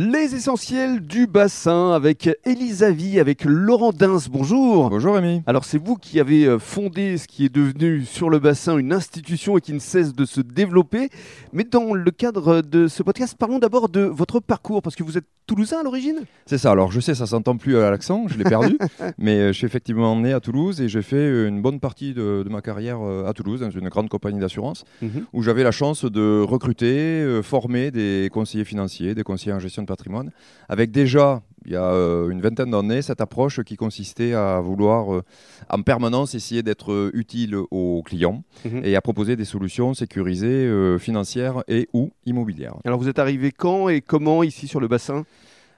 Les essentiels du bassin avec Elisavie, avec Laurent Dins. Bonjour. Bonjour Rémi. Alors c'est vous qui avez euh, fondé ce qui est devenu sur le bassin une institution et qui ne cesse de se développer. Mais dans le cadre de ce podcast, parlons d'abord de votre parcours parce que vous êtes toulousain à l'origine. C'est ça. Alors je sais, ça s'entend plus à l'accent, je l'ai perdu, mais euh, je suis effectivement né à Toulouse et j'ai fait une bonne partie de, ma carrière euh, à Toulouse dans une grande compagnie d'assurance mhm. où j'avais la chance de recruter, former des conseillers financiers, des conseillers en gestion de patrimoine, avec déjà, il y a euh, une vingtaine d'années, cette approche qui consistait à vouloir euh, en permanence essayer d'être utile aux clients mhm. et à proposer des solutions sécurisées euh, financières et ou immobilières. Alors vous êtes arrivé quand et comment ici sur le bassin?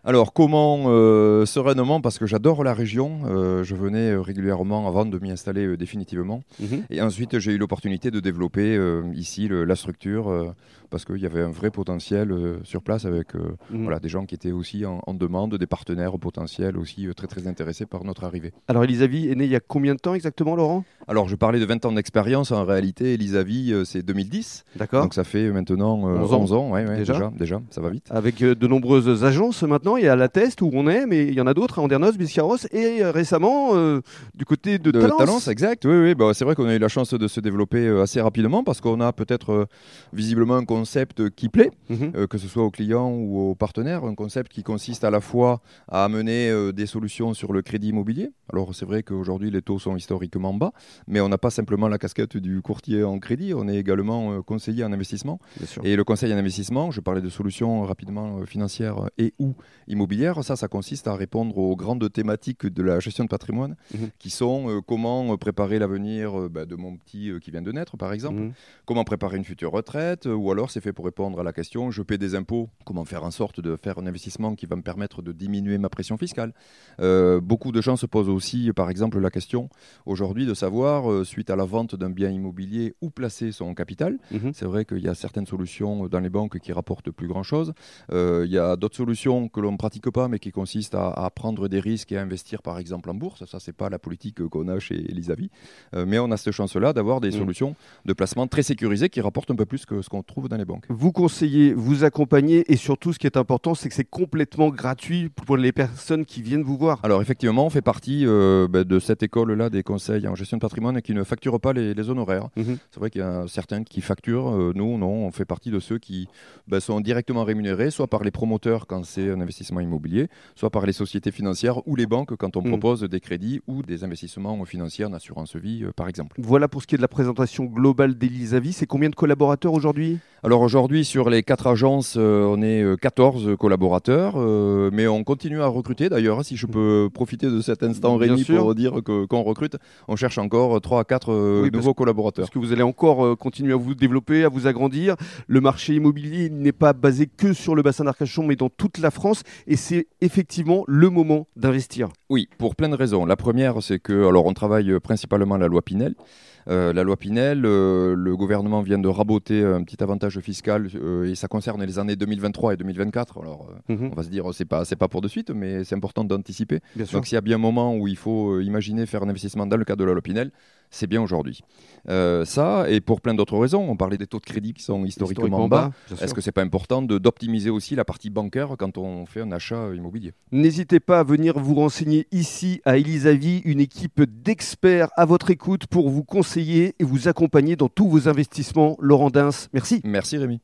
Alors comment sereinement parce que j'adore la région, je venais régulièrement avant de m'y installer définitivement mhm. et ensuite j'ai eu l'opportunité de développer ici la structure parce qu'il y avait un vrai potentiel euh, sur place avec euh, mhm. voilà, des gens qui étaient aussi en, demande, des partenaires potentiels aussi euh, très très intéressés par notre arrivée. Alors Elisavie est née il y a combien de temps exactement Laurent? Alors je parlais de 20 ans d'expérience, en réalité Elisavie c'est 2010. D'accord. Donc ça fait maintenant 11 ans, Ouais, déjà, déjà, ça va vite. Avec de nombreuses agences maintenant, il y a la Test où on est, mais il y en a d'autres, Andernos, Biscarros et récemment du côté de, de Talence. exact, oui, oui. Bah, c'est vrai qu'on a eu la chance de se développer assez rapidement parce qu'on a peut-être visiblement un concept qui plaît, mhm. euh, que ce soit aux clients ou aux partenaires, un concept qui consiste à la fois à amener euh, des solutions sur le crédit immobilier. Alors c'est vrai qu'aujourd'hui les taux sont historiquement bas, mais on n'a pas simplement la casquette du courtier en crédit, on est également euh, conseiller en investissement. Et le conseil en investissement, je parlais de solutions rapidement financières et ou immobilières, ça ça consiste à répondre aux grandes thématiques de la gestion de patrimoine, mhm. qui sont comment préparer l'avenir bah, de mon petit qui vient de naître par exemple, mhm. comment préparer une future retraite, ou alors c'est fait pour répondre à la question, je paie des impôts, comment faire en sorte de faire un investissement qui va me permettre de diminuer ma pression fiscale? Euh, beaucoup de gens se posent aussi, par exemple, la question aujourd'hui de savoir, euh, suite à la vente d'un bien immobilier, où placer son capital. Mhm. C'est vrai qu'il y a certaines solutions dans les banques qui rapportent plus grand-chose. Euh, il y a d'autres solutions que l'on ne pratique pas, mais qui consistent à, prendre des risques et à investir, par exemple, en bourse. Ça, c'est pas la politique qu'on a chez Elisavie. mais on a cette chance-là d'avoir des mhm. solutions de placement très sécurisées qui rapportent un peu plus que ce qu'on trouve dans les banques vous conseiller, vous accompagner et surtout ce qui est important, c'est que c'est complètement gratuit pour les personnes qui viennent vous voir. Alors effectivement, on fait partie euh, bah, de cette école-là des conseils en gestion de patrimoine qui ne facturent pas les, honoraires. Mhm. C'est vrai qu'il y a certains qui facturent, euh, nous non, on fait partie de ceux qui bah, sont directement rémunérés, soit par les promoteurs quand c'est un investissement immobilier, soit par les sociétés financières ou les banques quand on mhm. propose des crédits ou des investissements financiers en assurance vie euh, par exemple. Voilà pour ce qui est de la présentation globale d'Elisavie. C'est combien de collaborateurs aujourd'hui? Alors aujourd'hui, sur les quatre agences, euh, on est 14 euh, collaborateurs, mais on continue à recruter. D'ailleurs, si je peux profiter de cet instant, Rémi, pour dire qu'on recrute, on cherche encore 3 à 4 nouveaux collaborateurs. Parce que vous allez encore continuer à vous développer, à vous agrandir. Le marché immobilier n'est pas basé que sur le bassin d'Arcachon, mais dans toute la France. Et c'est effectivement le moment d'investir. Oui, pour plein de raisons. La première, c'est que, alors, on travaille principalement la loi Pinel. Euh, la loi Pinel, euh, le gouvernement vient de raboter un petit avantage fiscal euh, et ça concerne les années 2023 et 2024. Alors, mhm. on va se dire, c'est pas, c'est pas pour de suite, mais c'est important d'anticiper. Donc, s'il y a bien un moment où il faut imaginer faire un investissement dans le cadre de la loi Pinel, c'est bien aujourd'hui. ça, et pour plein d'autres raisons, on parlait des taux de crédit qui sont historiquement, bas. Est-ce que c'est pas important d'optimiser aussi la partie bancaire quand on fait un achat immobilier? N'hésitez pas à venir vous renseigner ici à Elisavie, une équipe d'experts à votre écoute pour vous conseiller et vous accompagner dans tous vos investissements. Laurent Dins, merci. Merci Rémi.